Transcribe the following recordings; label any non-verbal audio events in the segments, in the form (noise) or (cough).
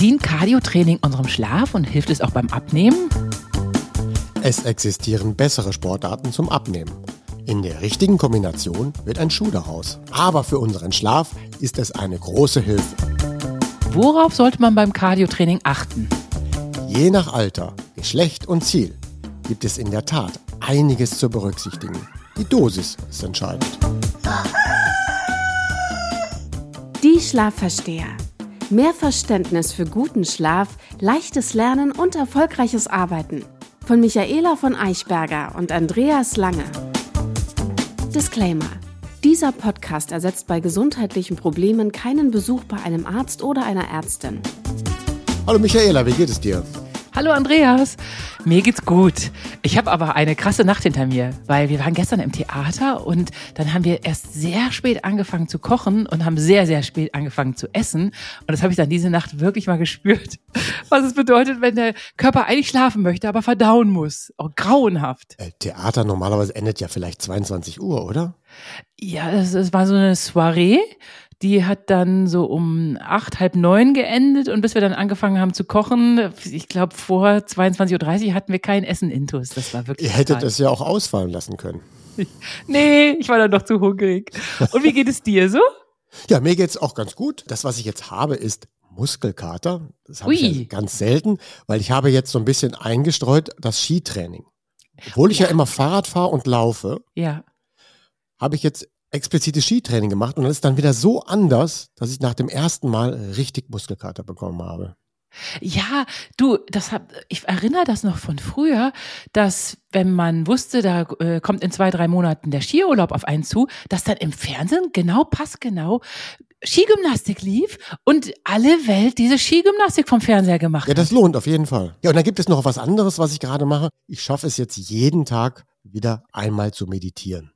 Dient Cardiotraining unserem Schlaf und hilft es auch beim Abnehmen? Es existieren bessere Sportarten zum Abnehmen. In der richtigen Kombination wird ein Schuh daraus. Aber für unseren Schlaf ist es eine große Hilfe. Worauf sollte man beim Cardiotraining achten? Je nach Alter, Geschlecht und Ziel gibt es in der Tat einiges zu berücksichtigen. Die Dosis ist entscheidend. Die Schlafversteher. Mehr Verständnis für guten Schlaf, leichtes Lernen und erfolgreiches Arbeiten. Von Michaela von Eichberger und Andreas Lange. Disclaimer. Dieser Podcast ersetzt bei gesundheitlichen Problemen keinen Besuch bei einem Arzt oder einer Ärztin. Hallo Michaela, wie geht es dir? Hallo Andreas, mir geht's gut. Ich habe aber eine krasse Nacht hinter mir, weil wir waren gestern im Theater und dann haben wir erst sehr spät angefangen zu kochen und haben sehr, sehr spät angefangen zu essen. Und das habe ich dann diese Nacht wirklich mal gespürt, (laughs) was es bedeutet, wenn der Körper eigentlich schlafen möchte, aber verdauen muss. Auch grauenhaft. Äh, Theater normalerweise endet ja vielleicht 22 Uhr, oder? Ja, es, es war so eine Soiree die hat dann so um acht, halb neun geendet und bis wir dann angefangen haben zu kochen, ich glaube vor 22.30 Uhr hatten wir kein Essen intus. Das war wirklich. Ihr hättet es ja auch ausfallen lassen können. (laughs) nee, ich war dann doch zu hungrig. Und wie geht es dir so? Ja, mir geht's auch ganz gut. Das, was ich jetzt habe, ist Muskelkater. Das habe ich ja ganz selten, weil ich habe jetzt so ein bisschen eingestreut das Skitraining. Obwohl ich ja, ja immer Fahrrad fahre und laufe, ja. habe ich jetzt explizites Skitraining gemacht und das ist dann wieder so anders, dass ich nach dem ersten Mal richtig Muskelkater bekommen habe. Ja, du, das hab, ich erinnere das noch von früher, dass wenn man wusste, da äh, kommt in zwei, drei Monaten der Skiurlaub auf einen zu, dass dann im Fernsehen genau passgenau Skigymnastik lief und alle Welt diese Skigymnastik vom Fernseher gemacht hat. Ja, das lohnt auf jeden Fall. Ja, und dann gibt es noch was anderes, was ich gerade mache. Ich schaffe es jetzt jeden Tag wieder einmal zu meditieren.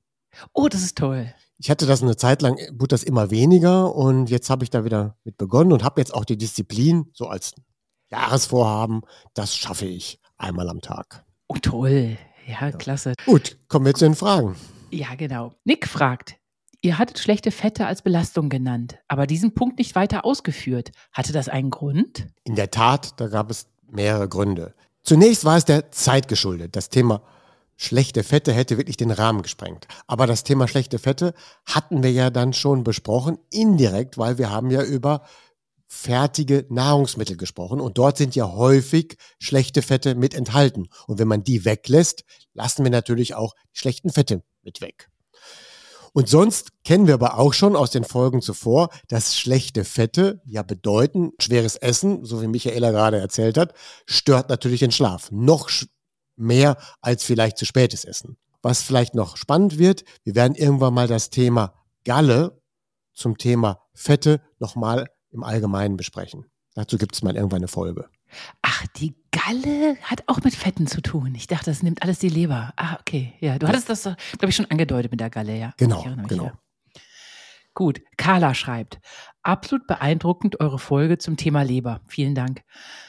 Oh, das ist toll ich hatte das eine Zeit lang, wurde das immer weniger und jetzt habe ich da wieder mit begonnen und habe jetzt auch die Disziplin, so als Jahresvorhaben, das schaffe ich einmal am Tag. Oh, toll. Ja, ja, klasse. Gut, kommen wir zu den Fragen. Ja, genau. Nick fragt, ihr hattet schlechte Fette als Belastung genannt, aber diesen Punkt nicht weiter ausgeführt. Hatte das einen Grund? In der Tat, da gab es mehrere Gründe. Zunächst war es der Zeit geschuldet. Das Thema schlechte Fette hätte wirklich den Rahmen gesprengt. Aber das Thema schlechte Fette hatten wir ja dann schon besprochen, indirekt, weil wir haben ja über fertige Nahrungsmittel gesprochen und dort sind ja häufig schlechte Fette mit enthalten. Und wenn man die weglässt, lassen wir natürlich auch die schlechten Fette mit weg. Und sonst kennen wir aber auch schon aus den Folgen zuvor, dass schlechte Fette ja bedeuten, schweres Essen, so wie Michaela gerade erzählt hat, stört natürlich den Schlaf. Noch mehr als vielleicht zu spätes Essen. Was vielleicht noch spannend wird, wir werden irgendwann mal das Thema Galle zum Thema Fette nochmal im Allgemeinen besprechen. Dazu gibt es mal irgendwann eine Folge. Ach, die Galle hat auch mit Fetten zu tun. Ich dachte, das nimmt alles die Leber. Ah, okay. Ja, du hattest das, glaube ich, schon angedeutet mit der Galle, ja. Genau, genau. Ja. Gut, Carla schreibt, absolut beeindruckend eure Folge zum Thema Leber. Vielen Dank.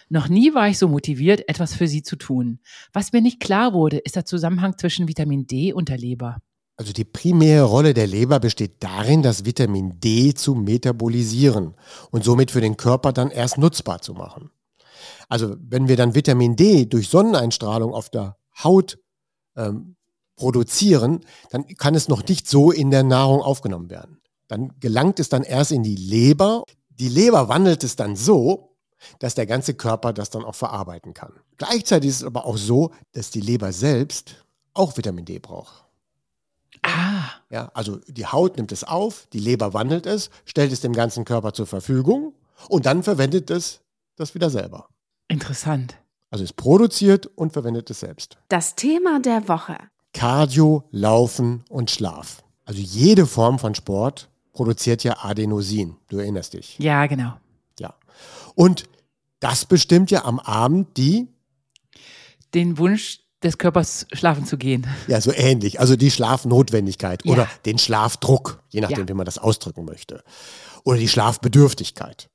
Noch nie war ich so motiviert, etwas für sie zu tun. Was mir nicht klar wurde, ist der Zusammenhang zwischen Vitamin D und der Leber. Also die primäre Rolle der Leber besteht darin, das Vitamin D zu metabolisieren und somit für den Körper dann erst nutzbar zu machen. Also wenn wir dann Vitamin D durch Sonneneinstrahlung auf der Haut ähm, produzieren, dann kann es noch nicht so in der Nahrung aufgenommen werden. Dann gelangt es dann erst in die Leber. Die Leber wandelt es dann so, dass der ganze Körper das dann auch verarbeiten kann. Gleichzeitig ist es aber auch so, dass die Leber selbst auch Vitamin D braucht. Ah. Ja, also die Haut nimmt es auf, die Leber wandelt es, stellt es dem ganzen Körper zur Verfügung und dann verwendet es das wieder selber. Interessant. Also es produziert und verwendet es selbst. Das Thema der Woche. Cardio, Laufen und Schlaf. Also jede Form von Sport produziert ja Adenosin. Du erinnerst dich. Ja, genau. Ja. Und das bestimmt ja am Abend die den Wunsch des Körpers schlafen zu gehen. Ja, so ähnlich. Also die Schlafnotwendigkeit ja. oder den Schlafdruck, je nachdem, ja. wie man das ausdrücken möchte. Oder die Schlafbedürftigkeit.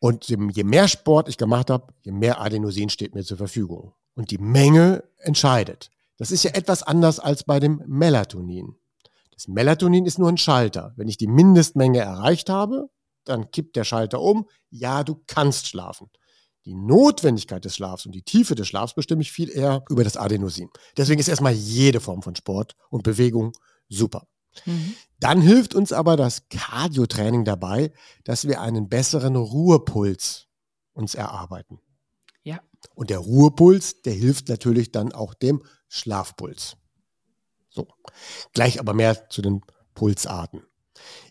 Und je mehr Sport ich gemacht habe, je mehr Adenosin steht mir zur Verfügung. Und die Menge entscheidet. Das ist ja etwas anders als bei dem Melatonin. Das Melatonin ist nur ein Schalter. Wenn ich die Mindestmenge erreicht habe, dann kippt der Schalter um. Ja, du kannst schlafen. Die Notwendigkeit des Schlafs und die Tiefe des Schlafs bestimme ich viel eher über das Adenosin. Deswegen ist erstmal jede Form von Sport und Bewegung super. Mhm. Dann hilft uns aber das Cardio-Training dabei, dass wir einen besseren Ruhepuls uns erarbeiten. Ja. Und der Ruhepuls, der hilft natürlich dann auch dem Schlafpuls. So. Gleich aber mehr zu den Pulsarten.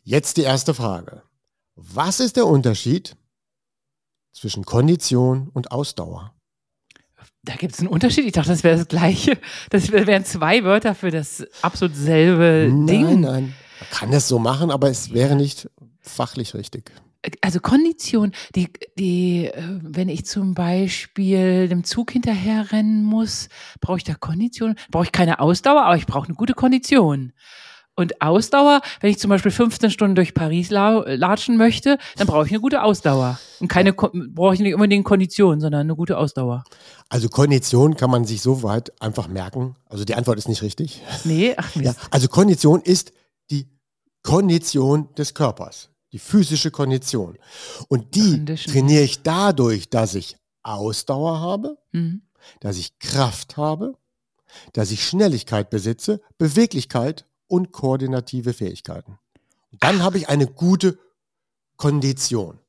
Jetzt die erste Frage. Was ist der Unterschied zwischen Kondition und Ausdauer? Da gibt es einen Unterschied. Ich dachte, das wäre das Gleiche. Das wären zwei Wörter für das absolut selbe nein, Ding. Nein, nein. Man kann das so machen, aber es wäre nicht fachlich richtig. Also Kondition, die, die, äh, wenn ich zum Beispiel dem Zug hinterherrennen muss, brauche ich da Kondition? Brauche ich keine Ausdauer, aber ich brauche eine gute Kondition. Und Ausdauer, wenn ich zum Beispiel 15 Stunden durch Paris latschen möchte, dann brauche ich eine gute Ausdauer. Und keine brauche ich nicht unbedingt Kondition, sondern eine gute Ausdauer. Also Kondition kann man sich so weit einfach merken. Also die Antwort ist nicht richtig. Nee, ach Mist. Ja, also Kondition ist die Kondition des Körpers, die physische Kondition. Und die trainiere ich dadurch, dass ich Ausdauer habe, mhm. dass ich Kraft habe, dass ich Schnelligkeit besitze, Beweglichkeit und koordinative Fähigkeiten. Und dann habe ich eine gute Kondition.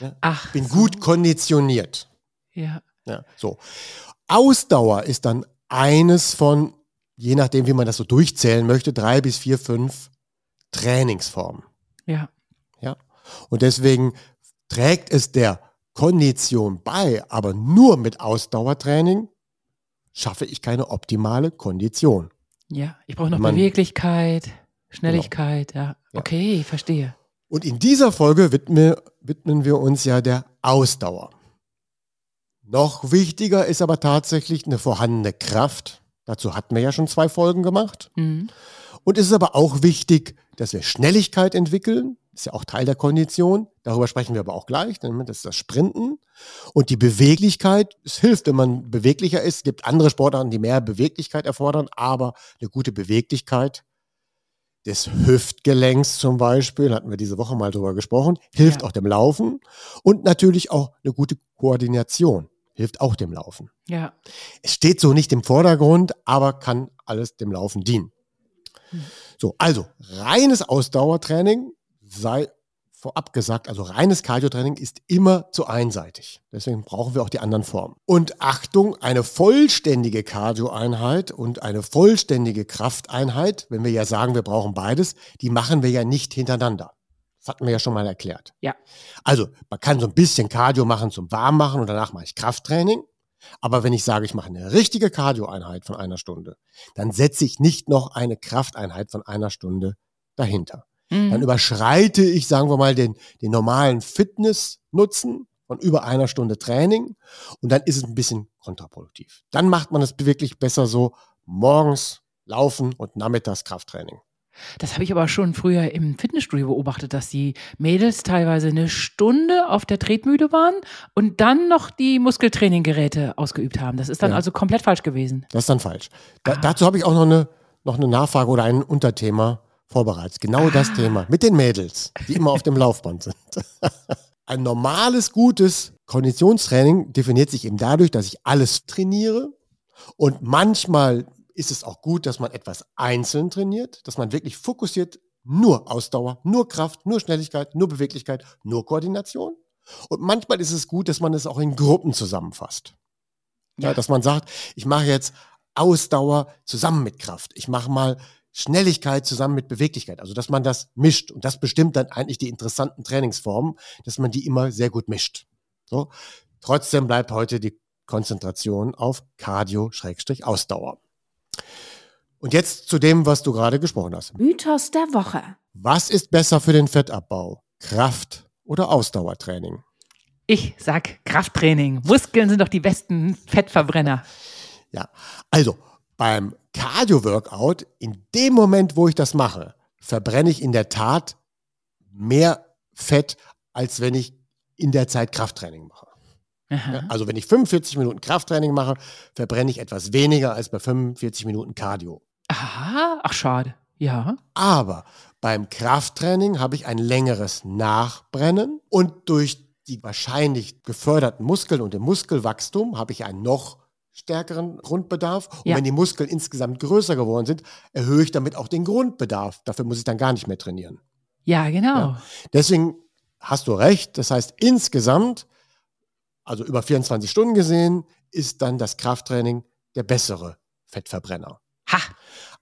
Ja? Ach, bin so. gut konditioniert. Ja. ja. So. Ausdauer ist dann eines von, je nachdem, wie man das so durchzählen möchte, drei bis vier, fünf Trainingsformen. Ja. Und deswegen trägt es der Kondition bei, aber nur mit Ausdauertraining schaffe ich keine optimale Kondition. Ja, ich brauche noch Man, Beweglichkeit, Schnelligkeit, genau. ja. Okay, verstehe. Und in dieser Folge widmen, widmen wir uns ja der Ausdauer. Noch wichtiger ist aber tatsächlich eine vorhandene Kraft. Dazu hatten wir ja schon zwei Folgen gemacht. Mhm. Und es ist aber auch wichtig, dass wir Schnelligkeit entwickeln. Ist ja auch Teil der Kondition. Darüber sprechen wir aber auch gleich. Das ist das Sprinten. Und die Beweglichkeit. Es hilft, wenn man beweglicher ist. Es gibt andere Sportarten, die mehr Beweglichkeit erfordern. Aber eine gute Beweglichkeit des Hüftgelenks zum Beispiel, hatten wir diese Woche mal drüber gesprochen, hilft ja. auch dem Laufen. Und natürlich auch eine gute Koordination hilft auch dem Laufen. Ja. Es steht so nicht im Vordergrund, aber kann alles dem Laufen dienen. So, also reines Ausdauertraining sei vorab gesagt, also reines Cardiotraining ist immer zu einseitig. Deswegen brauchen wir auch die anderen Formen. Und Achtung, eine vollständige Cardioeinheit und eine vollständige Krafteinheit, wenn wir ja sagen, wir brauchen beides, die machen wir ja nicht hintereinander. Das hatten wir ja schon mal erklärt. Ja. Also, man kann so ein bisschen Cardio machen zum Warmmachen und danach mache ich Krafttraining. Aber wenn ich sage, ich mache eine richtige Cardio-Einheit von einer Stunde, dann setze ich nicht noch eine Krafteinheit von einer Stunde dahinter. Mhm. Dann überschreite ich, sagen wir mal, den, den normalen Fitness-Nutzen von über einer Stunde Training und dann ist es ein bisschen kontraproduktiv. Dann macht man es wirklich besser so morgens laufen und nachmittags Krafttraining. Das habe ich aber schon früher im Fitnessstudio beobachtet, dass die Mädels teilweise eine Stunde auf der Tretmühle waren und dann noch die Muskeltraininggeräte ausgeübt haben. Das ist dann ja. also komplett falsch gewesen. Das ist dann falsch. Da, ah. Dazu habe ich auch noch eine, noch eine Nachfrage oder ein Unterthema vorbereitet. Genau ah. das Thema mit den Mädels, die immer auf dem Laufband sind. (laughs) ein normales, gutes Konditionstraining definiert sich eben dadurch, dass ich alles trainiere und manchmal ist es auch gut, dass man etwas einzeln trainiert, dass man wirklich fokussiert nur Ausdauer, nur Kraft, nur Schnelligkeit, nur Beweglichkeit, nur Koordination. Und manchmal ist es gut, dass man es auch in Gruppen zusammenfasst. Ja. ja dass man sagt, ich mache jetzt Ausdauer zusammen mit Kraft. Ich mache mal Schnelligkeit zusammen mit Beweglichkeit. Also, dass man das mischt. Und das bestimmt dann eigentlich die interessanten Trainingsformen, dass man die immer sehr gut mischt. So. Trotzdem bleibt heute die Konzentration auf Cardio-Ausdauer. Und jetzt zu dem, was du gerade gesprochen hast. Mythos der Woche. Was ist besser für den Fettabbau? Kraft oder Ausdauertraining? Ich sag Krafttraining. Muskeln sind doch die besten Fettverbrenner. Ja, also beim Cardio-Workout, in dem Moment, wo ich das mache, verbrenne ich in der Tat mehr Fett, als wenn ich in der Zeit Krafttraining mache. Ja, also wenn ich 45 Minuten Krafttraining mache, verbrenne ich etwas weniger als bei 45 Minuten Cardio. Aha, ach schade. Ja. Aber Beim Krafttraining habe ich ein längeres Nachbrennen und durch die wahrscheinlich geförderten Muskeln und dem Muskelwachstum habe ich einen noch stärkeren Grundbedarf. Und Ja. wenn die Muskeln insgesamt größer geworden sind, erhöhe ich damit auch den Grundbedarf. Dafür muss ich dann gar nicht mehr trainieren. Ja, genau. Ja. Deswegen hast du recht. Das heißt, insgesamt, also über 24 Stunden gesehen, ist dann das Krafttraining der bessere Fettverbrenner. Ha.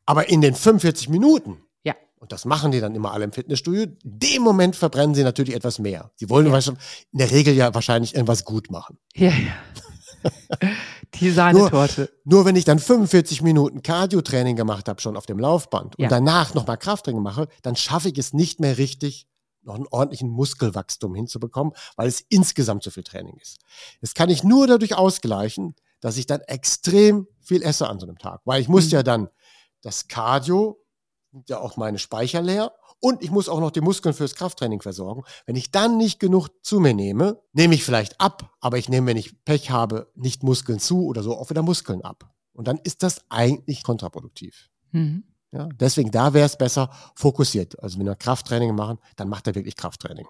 Aber in den 45 Minuten, Ja. und das machen die dann immer alle im Fitnessstudio, in dem Moment verbrennen sie natürlich etwas mehr. Sie wollen wahrscheinlich- in der Regel ja wahrscheinlich irgendwas gut machen. Ja, ja. (laughs) Die Sahnetorte. Nur wenn ich dann 45 Minuten Cardio-Training gemacht habe, schon auf dem Laufband, Ja. und danach nochmal Krafttraining mache, dann schaffe ich es nicht mehr richtig, noch einen ordentlichen Muskelwachstum hinzubekommen, weil es insgesamt zu viel Training ist. Das kann ich nur dadurch ausgleichen, dass ich dann extrem viel esse an so einem Tag. Weil ich muss Mhm. ja dann das Cardio, nimmt ja auch meine Speicher leer, und ich muss auch noch die Muskeln fürs Krafttraining versorgen. Wenn ich dann nicht genug zu mir nehme, nehme ich vielleicht ab, aber ich nehme, wenn ich Pech habe, nicht Muskeln zu oder so, auch wieder Muskeln ab. Und dann ist das eigentlich kontraproduktiv. Mhm. Ja, deswegen, da wäre es besser fokussiert. Also wenn wir Krafttraining machen, dann macht er wirklich Krafttraining.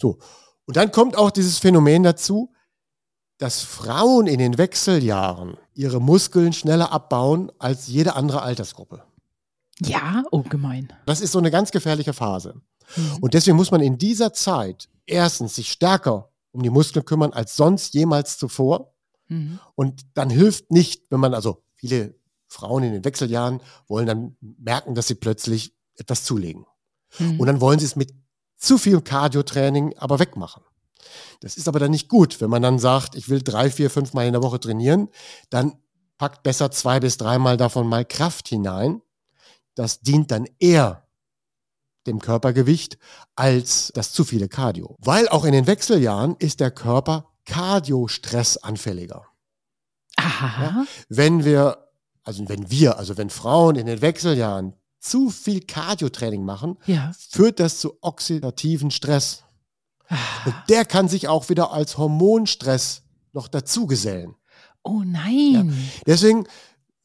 So. Und dann kommt auch dieses Phänomen dazu, dass Frauen in den Wechseljahren ihre Muskeln schneller abbauen als jede andere Altersgruppe. Ja, oh, gemein. Das ist so eine ganz gefährliche Phase. Mhm. Und deswegen muss man in dieser Zeit erstens sich stärker um die Muskeln kümmern als sonst jemals zuvor. Mhm. Und dann hilft nicht, wenn man, also viele Frauen in den Wechseljahren wollen dann merken, dass sie plötzlich etwas zulegen. Mhm. Und dann wollen sie es mit zu viel Cardio-Training aber wegmachen. Das ist aber dann nicht gut, wenn man dann sagt, ich will drei, vier, fünf Mal in der Woche trainieren, dann packt besser zwei bis dreimal davon mal Kraft hinein. Das dient dann eher dem Körpergewicht als das zu viele Cardio. Weil auch in den Wechseljahren ist der Körper Cardio-Stressanfälliger. Aha. Wenn wir, also wenn wir, also wenn Frauen in den Wechseljahren zu viel Cardio-Training machen, Ja. führt das zu oxidativen Stress. Und Ah. der kann sich auch wieder als Hormonstress noch dazugesellen. Oh nein. Deswegen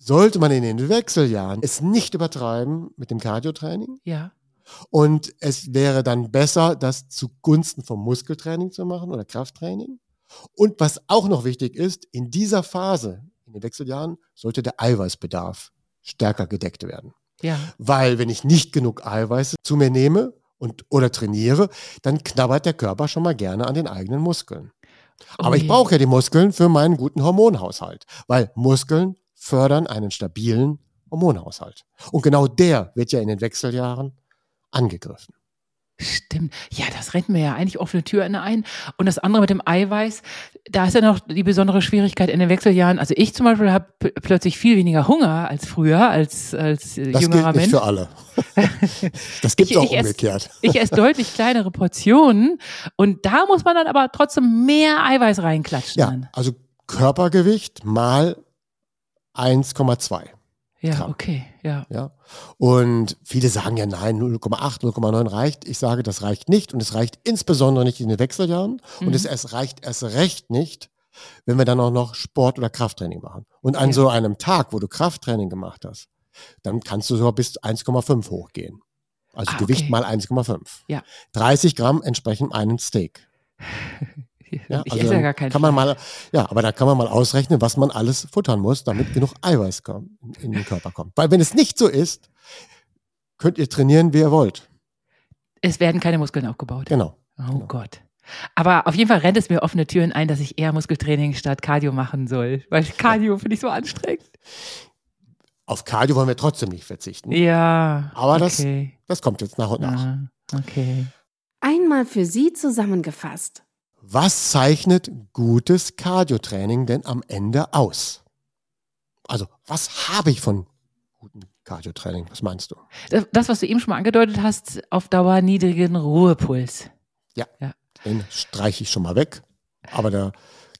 sollte man in den Wechseljahren es nicht übertreiben mit dem Cardio-Training. Ja. Und es wäre dann besser, das zugunsten vom Muskeltraining zu machen oder Krafttraining. Und was auch noch wichtig ist, in dieser Phase, in den Wechseljahren, sollte der Eiweißbedarf stärker gedeckt werden. Ja. Weil wenn ich nicht genug Eiweiße zu mir nehme und oder trainiere, dann knabbert der Körper schon mal gerne an den eigenen Muskeln. Aber Oh ich brauche ja die Muskeln für meinen guten Hormonhaushalt, weil Muskeln fördern einen stabilen Hormonhaushalt. Und genau der wird ja in den Wechseljahren angegriffen. Stimmt. Ja, das rennt mir ja eigentlich offene Türen ein. Und das andere mit dem Eiweiß, da ist ja noch die besondere Schwierigkeit in den Wechseljahren. Also ich zum Beispiel habe plötzlich viel weniger Hunger als früher, als, als äh, Das jüngerer gilt nicht Mensch. für alle. (laughs) Das gibt es Ich- auch ich umgekehrt. Ich esse deutlich kleinere Portionen und da muss man dann aber trotzdem mehr Eiweiß reinklatschen. Ja, Dann. also Körpergewicht mal 1,2. Ja, Gramm. okay, ja. Ja. Und viele sagen ja, nein, 0,8, 0,9 reicht. Ich sage, das reicht nicht. Und es reicht insbesondere nicht in den Wechseljahren. Mhm. Und es, es reicht erst recht nicht, wenn wir dann auch noch Sport oder Krafttraining machen. Und an Ja. so einem Tag, wo du Krafttraining gemacht hast, dann kannst du sogar bis 1,5 hochgehen. Also Ah, Gewicht okay. mal 1,5. Ja. 30 Gramm entsprechen einem Steak. (laughs) Ja, ich also esse ja gar keinen kann man mal, ja, aber da kann man mal ausrechnen, was man alles futtern muss, damit genug Eiweiß kommt, in, den Körper kommt. Weil wenn es nicht so ist, könnt ihr trainieren, wie ihr wollt. Es werden keine Muskeln aufgebaut. Genau. Oh genau. Gott. Aber auf jeden Fall rennt es mir offene Türen ein, dass ich eher Muskeltraining statt Cardio machen soll. Weil Cardio finde ich so anstrengend. Auf Cardio wollen wir trotzdem nicht verzichten. Ja. Aber das- okay. Das kommt jetzt nach und nach. Ah, okay. Einmal für Sie zusammengefasst. Was zeichnet gutes Cardio-Training denn am Ende aus? Also, was habe ich von gutem Cardio-Training? Was meinst du? Das, das, was du eben schon mal angedeutet hast, auf Dauer niedrigen Ruhepuls. Den streiche ich schon mal weg. Aber da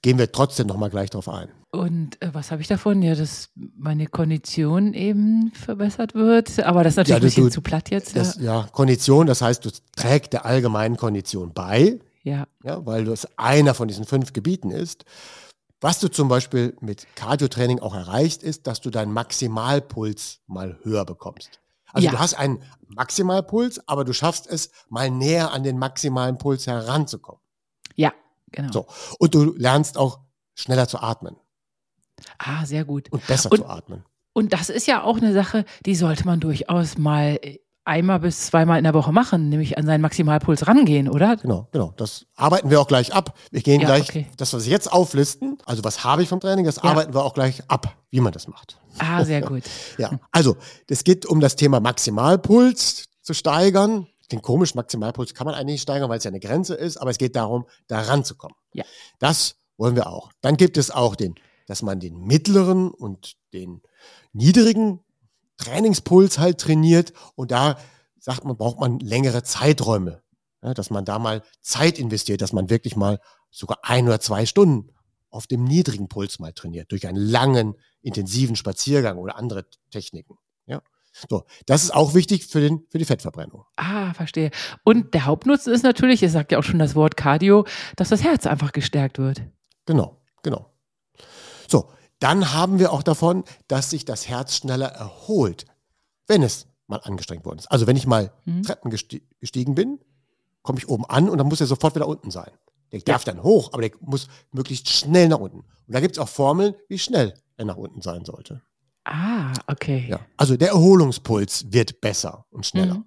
gehen wir trotzdem noch mal gleich drauf ein. Und äh, was habe ich davon? Ja, dass meine Kondition eben verbessert wird. Aber das ist natürlich Ja, ein du- bisschen du- zu platt jetzt. Das, ja. ja, Kondition, das heißt, du trägst der allgemeinen Kondition bei, ja. ja, weil das einer von diesen fünf Gebieten ist. Was du zum Beispiel mit Cardio-Training auch erreichst, ist, dass du deinen Maximalpuls mal höher bekommst. Also Ja. du hast einen Maximalpuls, aber du schaffst es, mal näher an den maximalen Puls heranzukommen. Ja, genau. So. Und du lernst auch schneller zu atmen Ah, sehr gut. und besser Und- zu atmen. Und das ist ja auch eine Sache, die sollte man durchaus mal äh, einmal bis zweimal in der Woche machen, nämlich an seinen Maximalpuls rangehen, oder? Genau, genau. Das arbeiten wir auch gleich ab. Wir gehen Ja, gleich, okay. das, was wir jetzt auflisten, also was habe ich vom Training, das Ja. arbeiten wir auch gleich ab, wie man das macht. Ah, sehr gut. (laughs) Ja, also es geht um das Thema Maximalpuls zu steigern. Den komischen Maximalpuls kann man eigentlich nicht steigern, weil es ja eine Grenze ist, aber es geht darum, da ranzukommen. Ja. Das wollen wir auch. Dann gibt es auch den, dass man den mittleren und den niedrigen Trainingspuls halt trainiert und da sagt man, braucht man längere Zeiträume. Ja, dass man da mal Zeit investiert, dass man wirklich mal sogar ein oder zwei Stunden auf dem niedrigen Puls mal trainiert, durch einen langen, intensiven Spaziergang oder andere Techniken. Ja. So, das ist auch wichtig für, den, für die Fettverbrennung. Ah, verstehe. Und der Hauptnutzen ist natürlich, es sagt ja auch schon das Wort Cardio, dass das Herz einfach gestärkt wird. Genau, genau. So, dann haben wir auch davon, dass sich das Herz schneller erholt, wenn es mal angestrengt worden ist. Also wenn ich mal Mhm. Treppen gesti gestiegen bin, komme ich oben an und dann muss er sofort wieder unten sein. Der darf dann hoch, aber der muss möglichst schnell nach unten. Und da gibt es auch Formeln, wie schnell er nach unten sein sollte. Ah, okay. Ja. Also der Erholungspuls wird besser und schneller. Mhm.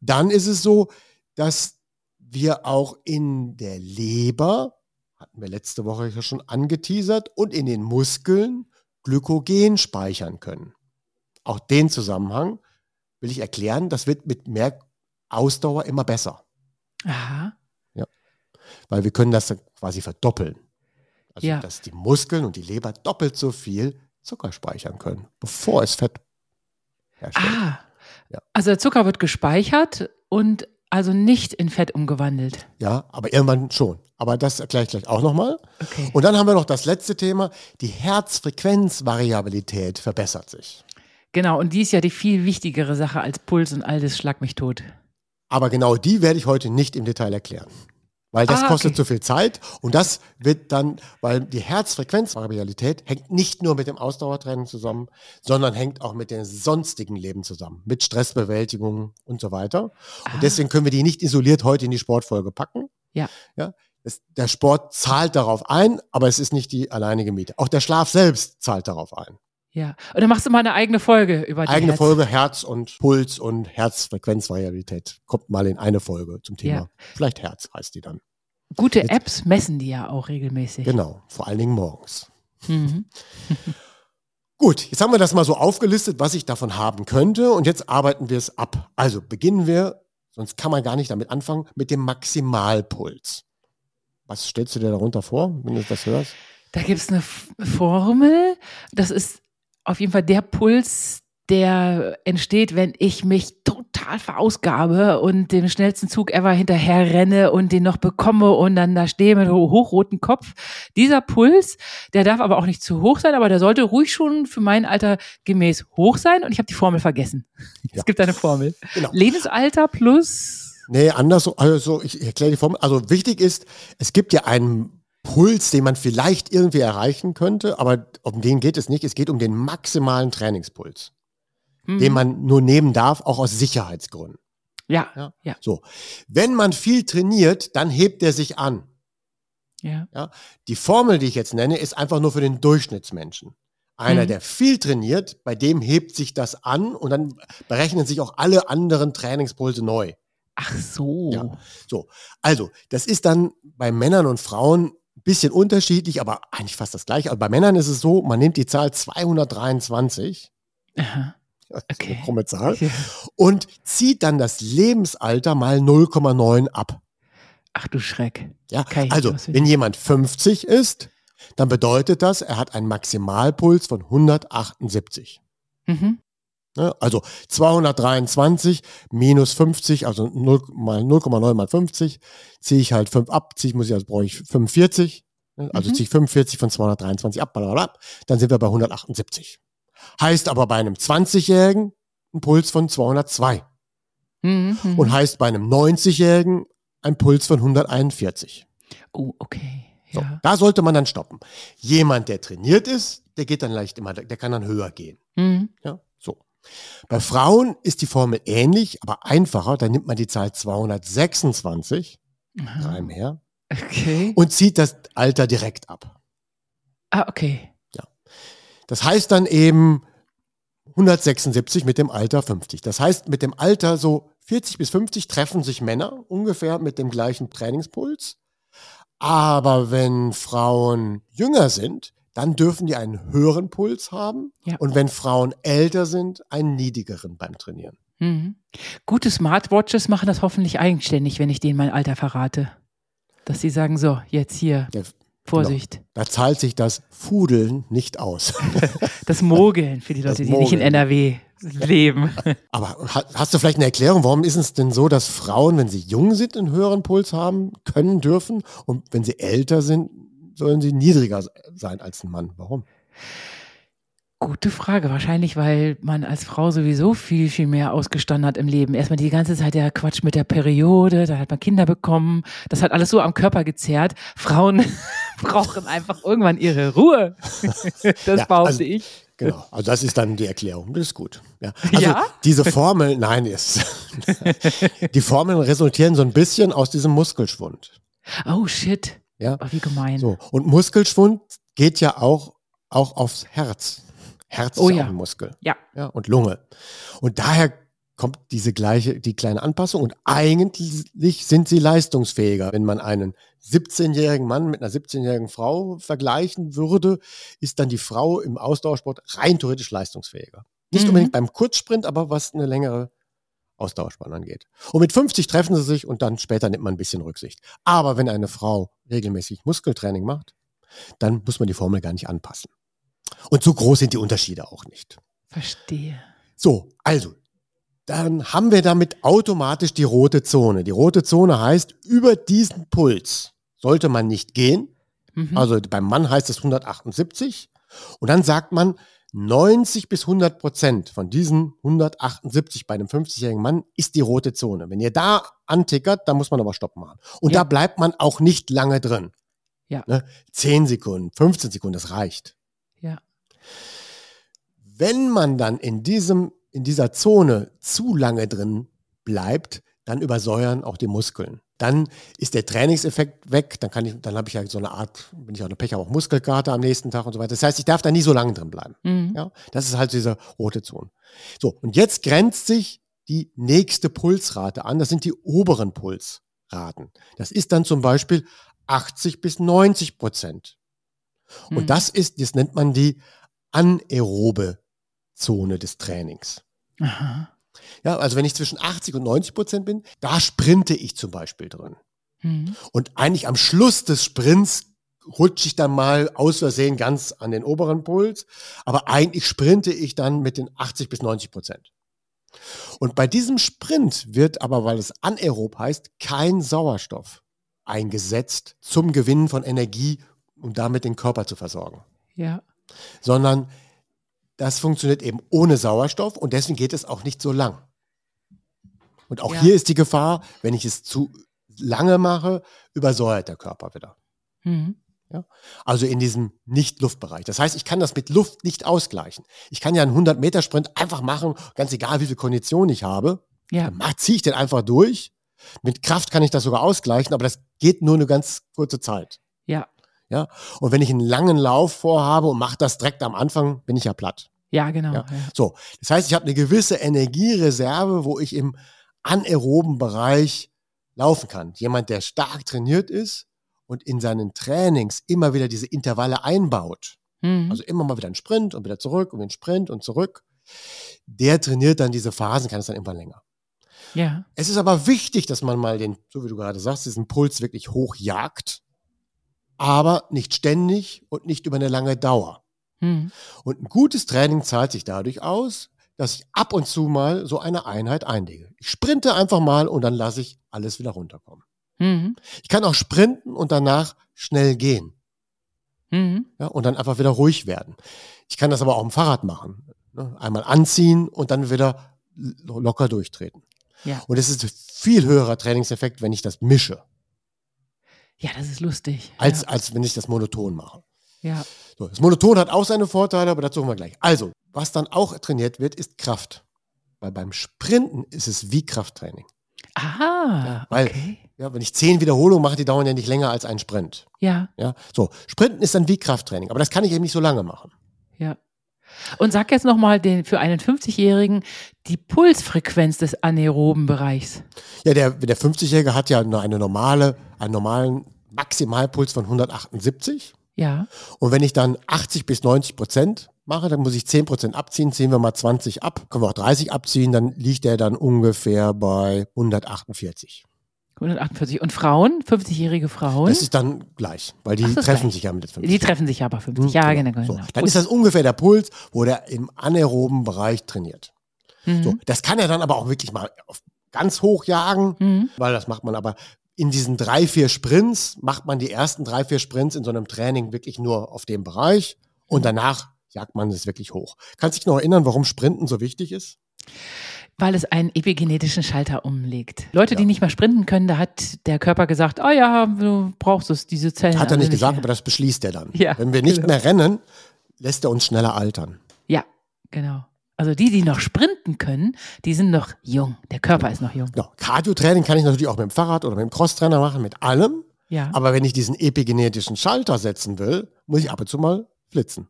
Dann ist es so, dass wir auch in der Leber, hatten wir letzte Woche ja schon angeteasert, und in den Muskeln Glykogen speichern können. Auch den Zusammenhang will ich erklären, das wird mit mehr Ausdauer immer besser, Aha. weil wir können das quasi verdoppeln. Also Ja. dass die Muskeln und die Leber doppelt so viel Zucker speichern können, bevor es Fett herstellt. Ah. Ja. Also der Zucker wird gespeichert und also nicht in Fett umgewandelt. Ja, aber irgendwann schon. Aber das erkläre ich gleich auch nochmal. Okay. Und dann haben wir noch das letzte Thema. Die Herzfrequenzvariabilität verbessert sich. Genau, und die ist ja die viel wichtigere Sache als Puls und all das Schlag mich tot. Aber genau die werde ich heute nicht im Detail erklären. Weil das Ah, kostet okay. zu viel Zeit und das wird dann, weil die Herzfrequenzvariabilität hängt nicht nur mit dem Ausdauertraining zusammen, sondern hängt auch mit dem sonstigen Leben zusammen, mit Stressbewältigung und so weiter. Ah. Und deswegen können wir die nicht isoliert heute in die Sportfolge packen. Ja. ja es, der Sport zahlt darauf ein, aber es ist nicht die alleinige Miete. Auch der Schlaf selbst zahlt darauf ein. Ja. Und dann machst du mal eine eigene Folge über die Eigene Herz- Folge Herz und Puls und Herzfrequenzvariabilität. Kommt mal in eine Folge zum Thema. Ja. Vielleicht Herz heißt die dann. Gute Jetzt- Apps messen die ja auch regelmäßig. Genau, vor allen Dingen morgens. Mhm. (laughs) Gut, jetzt haben wir das mal so aufgelistet, was ich davon haben könnte und jetzt arbeiten wir es ab. Also beginnen wir, sonst kann man gar nicht damit anfangen, mit dem Maximalpuls. Was stellst du dir darunter vor, wenn du das hörst? Da gibt es eine Formel. Das ist auf jeden Fall der Puls, der entsteht, wenn ich mich total verausgabe und den schnellsten Zug ever hinterher renne und den noch bekomme und dann da stehe mit hochrotem Kopf. Dieser Puls, der darf aber auch nicht zu hoch sein, aber der sollte ruhig schon für mein Alter gemäß hoch sein. Und ich habe die Formel vergessen. Ja. Es gibt eine Formel. Genau. Lebensalter plus. Nee, anders, also ich erkläre die Formel. Also wichtig ist, es gibt ja einen Puls, den man vielleicht irgendwie erreichen könnte, aber um den geht es nicht. Es geht um den maximalen Trainingspuls, Hm, den man nur nehmen darf, auch aus Sicherheitsgründen. ja, Ja. ja, So, wenn man viel trainiert, dann hebt er sich an. ja. Die Formel, die ich jetzt nenne, ist einfach nur für den Durchschnittsmenschen. Einer, Mhm. der viel trainiert, bei dem hebt sich das an und dann berechnen sich auch alle anderen Trainingspulse neu. Ach so. Ja. So, also, das ist dann bei Männern und Frauen bisschen unterschiedlich, aber eigentlich fast das gleiche. Also bei Männern ist es so, man nimmt die Zahl 223, Aha. (laughs) Okay. eine krumme Zahl, Ja. und zieht dann das Lebensalter mal 0,9 ab. Ach du Schreck. Ja, nicht also, wenn jemand 50 ist, dann bedeutet das, er hat einen Maximalpuls von 178. Mhm. Ne? Also 223 minus 50, also 0, mal 0,9 mal 50, ziehe ich halt 5 ab, ziehe ich, muss ich, also brauche ich 45. ne? Also Mhm. ziehe ich 45 von 223 ab, blablabla, dann sind wir bei 178. Heißt aber bei einem 20-Jährigen ein Puls von 202 Mhm. mhm. und heißt bei einem 90-Jährigen ein Puls von 141. oh, okay. So, Ja. da sollte man dann stoppen. Jemand, der trainiert ist, der geht dann leicht immer, der kann dann höher gehen. Mhm. Ja. Bei Frauen ist die Formel ähnlich, aber einfacher. Da nimmt man die Zahl 226, drei mehr, Okay. und zieht das Alter direkt ab. Ah, okay. Das heißt dann eben 176 mit dem Alter 50. Das heißt, mit dem Alter so 40 bis 50 treffen sich Männer ungefähr mit dem gleichen Trainingspuls. Aber wenn Frauen jünger sind, dann dürfen die einen höheren Puls haben. Ja. Und wenn Frauen älter sind, einen niedrigeren beim Trainieren. Mhm. Gute Smartwatches machen das hoffentlich eigenständig, wenn ich denen mein Alter verrate. Dass sie sagen, so, jetzt hier, Der, Vorsicht. da zahlt sich das Fudeln nicht aus. (laughs) (laughs) Das Mogeln für die Leute, die nicht in. NRW leben. (laughs) Aber ha- hast du vielleicht eine Erklärung, warum ist es denn so, dass Frauen, wenn sie jung sind, einen höheren Puls haben können, dürfen und wenn sie älter sind, sollen sie niedriger se- sein als ein Mann? Warum? Gute Frage. Wahrscheinlich, weil man als Frau sowieso viel, viel mehr ausgestanden hat im Leben. Erstmal die ganze Zeit der Quatsch mit der Periode, da hat man Kinder bekommen. Das hat alles so am Körper gezerrt. Frauen (laughs) brauchen einfach irgendwann ihre Ruhe. (laughs) Das Ja, behaupte also- ich. Genau, also das ist dann die Erklärung. Das ist gut. Ja, also Ja? diese Formel, nein, ist. (laughs) die Formeln resultieren so ein bisschen aus diesem Muskelschwund. Oh shit. Ja, Oh, wie gemein. so. Und Muskelschwund geht ja auch, auch aufs Herz. Herz Oh ist ja. auch ein Muskel. Ja. ja, und Lunge. Und daher kommt diese gleiche, die kleine Anpassung und eigentlich sind sie leistungsfähiger. Wenn man einen 17-jährigen Mann mit einer 17-jährigen Frau vergleichen würde, ist dann die Frau im Ausdauersport rein theoretisch leistungsfähiger. Nicht Mhm. unbedingt beim Kurzsprint, aber was eine längere Ausdauerspanne angeht. Und mit 50 treffen sie sich und dann später nimmt man ein bisschen Rücksicht. Aber wenn eine Frau regelmäßig Muskeltraining macht, dann muss man die Formel gar nicht anpassen. Und so groß sind die Unterschiede auch nicht. Verstehe. So, also, dann haben wir damit automatisch die rote Zone. Die rote Zone heißt, über diesen Puls sollte man nicht gehen. Mhm. Also beim Mann heißt es 178. Und dann sagt man, 90 bis 100 Prozent von diesen 178 bei einem 50-jährigen Mann ist die rote Zone. Wenn ihr da antickert, dann muss man aber Stopp machen. Und Ja. da bleibt man auch nicht lange drin. Ja. Ne? 10 Sekunden, 15 Sekunden, das reicht. Ja. Wenn man dann in diesem, in dieser Zone zu lange drin bleibt, dann übersäuern auch die Muskeln. Dann ist der Trainingseffekt weg, dann kann ich, dann habe ich ja so eine Art, wenn ich auch eine Pech habe, auch Muskelkater am nächsten Tag und so weiter. Das heißt, ich darf da nie so lange drin bleiben. Mhm. Ja, das ist halt diese rote Zone. So, und jetzt grenzt sich die nächste Pulsrate an. Das sind die oberen Pulsraten. Das ist dann zum Beispiel 80 bis 90 Prozent. Und Mhm. das ist, das nennt man die anaerobe Zone des Trainings. Aha. Ja, also wenn ich zwischen 80 und 90 Prozent bin, da sprinte ich zum Beispiel drin. Mhm. Und eigentlich am Schluss des Sprints rutsche ich dann mal aus Versehen ganz an den oberen Puls, aber eigentlich sprinte ich dann mit den 80 bis 90 Prozent. Und bei diesem Sprint wird aber, weil es anaerob heißt, kein Sauerstoff eingesetzt zum Gewinnen von Energie, um damit den Körper zu versorgen, Ja. sondern das funktioniert eben ohne Sauerstoff und deswegen geht es auch nicht so lang. Und auch Ja. hier ist die Gefahr, wenn ich es zu lange mache, übersäuert der Körper wieder. Mhm. Also in diesem Nicht-Luftbereich. Das heißt, ich kann das mit Luft nicht ausgleichen. Ich kann ja einen 100-Meter-Sprint einfach machen, ganz egal, wie viel Kondition ich habe. Ja. Dann ziehe ich den einfach durch. Mit Kraft kann ich das sogar ausgleichen, aber das geht nur eine ganz kurze Zeit. Ja. Ja? Und wenn ich einen langen Lauf vorhabe und mache das direkt am Anfang, bin ich ja platt. Ja, genau. Ja. Ja. So, das heißt, ich habe eine gewisse Energiereserve, wo ich im anaeroben Bereich laufen kann. Jemand, der stark trainiert ist und in seinen Trainings immer wieder diese Intervalle einbaut, Mhm. also immer mal wieder einen Sprint und wieder zurück und einen Sprint und zurück, der trainiert dann diese Phasen, kann es dann irgendwann länger. ja. Es ist aber wichtig, dass man mal den, so wie du gerade sagst, diesen Puls wirklich hochjagt, aber nicht ständig und nicht über eine lange Dauer. Mhm. Und ein gutes Training zahlt sich dadurch aus, dass ich ab und zu mal so eine Einheit einlege. Ich sprinte einfach mal und dann lasse ich alles wieder runterkommen. Mhm. Ich kann auch sprinten und danach schnell gehen. Mhm. Ja, und dann einfach wieder ruhig werden. Ich kann das aber auch im Fahrrad machen. ne? Einmal anziehen und dann wieder lo- locker durchtreten. Ja. Und es ist ein viel höherer Trainingseffekt, wenn ich das mische, ja, das ist lustig. als, ja. als wenn ich das monoton mache. ja. So, das Monoton hat auch seine Vorteile, aber dazu kommen wir gleich. Also, was dann auch trainiert wird, ist Kraft. Weil beim Sprinten ist es wie Krafttraining. Ah, weil, okay. Ja, wenn ich zehn Wiederholungen mache, die dauern ja nicht länger als ein Sprint. Ja, Ja, so. Sprinten ist dann wie Krafttraining, aber das kann ich eben nicht so lange machen. ja. Und sag jetzt nochmal für einen 50-Jährigen die Pulsfrequenz des anaeroben Bereichs. Ja, der, der 50-Jährige hat ja nur eine normale, einen normalen Maximalpuls von 178. Ja, Und wenn ich dann 80 bis 90 Prozent mache, dann muss ich 10 Prozent abziehen. Ziehen wir mal 20 ab, können wir auch 30 abziehen, dann liegt der dann ungefähr bei 148. 148. Und Frauen, 50-jährige Frauen, Das ist dann gleich, weil die ist treffen gleich. sich ja mit 50. die treffen sich aber 50. Ja, genau. genau. So, dann ist das ungefähr der Puls, wo der im anaeroben Bereich trainiert. Mhm. So, das kann er dann aber auch wirklich mal ganz hoch jagen, Mhm. weil das macht man aber in diesen drei, vier Sprints, macht man die ersten drei, vier Sprints in so einem Training wirklich nur auf dem Bereich und danach jagt man es wirklich hoch. Kannst du dich noch erinnern, warum Sprinten so wichtig ist? Weil es einen epigenetischen Schalter umlegt. Leute, die nicht mehr sprinten können, da hat der Körper gesagt, oh ja, du brauchst es, diese Zellen. Hat er nicht gesagt, mehr. aber das beschließt er dann. Ja, Wenn wir nicht genau. mehr rennen, lässt er uns schneller altern. Ja, genau. Also die, die noch sprinten können, die sind noch jung. Der Körper ist noch jung. Ja, Cardio-Training kann ich natürlich auch mit dem Fahrrad oder mit dem Crosstrainer machen, mit allem. Ja. Aber wenn ich diesen epigenetischen Schalter setzen will, muss ich ab und zu mal flitzen.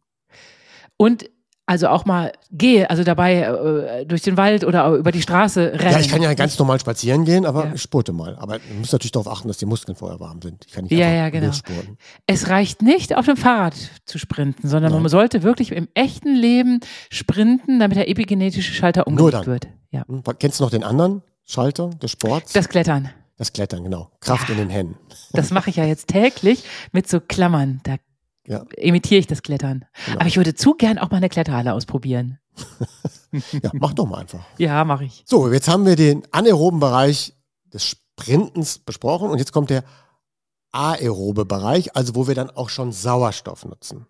Und also auch mal gehe, also dabei äh, durch den Wald oder über die Straße rennen. Ja, ich kann ja ganz normal spazieren gehen, aber Ja. ich spurte mal. Aber ich muss natürlich darauf achten, dass die Muskeln vorher warm sind. Ich kann nicht Ja, ja, genau. losspurten. Es reicht nicht, auf dem Fahrrad zu sprinten, sondern man sollte wirklich im echten Leben sprinten, damit der epigenetische Schalter umgelegt wird. Ja. Hm, Kennst du noch den anderen Schalter des Sports? Das Klettern. das Klettern, genau. Kraft in den Händen. Das mache ich ja jetzt täglich mit so Klammern. Da Ja. imitiere ich das Klettern. Genau. Aber ich würde zu gern auch mal eine Kletterhalle ausprobieren. (laughs) Ja, mach doch mal einfach. Ja, mache ich. So, jetzt haben wir den anaeroben Bereich des Sprintens besprochen und jetzt kommt der aerobe Bereich, also wo wir dann auch schon Sauerstoff nutzen.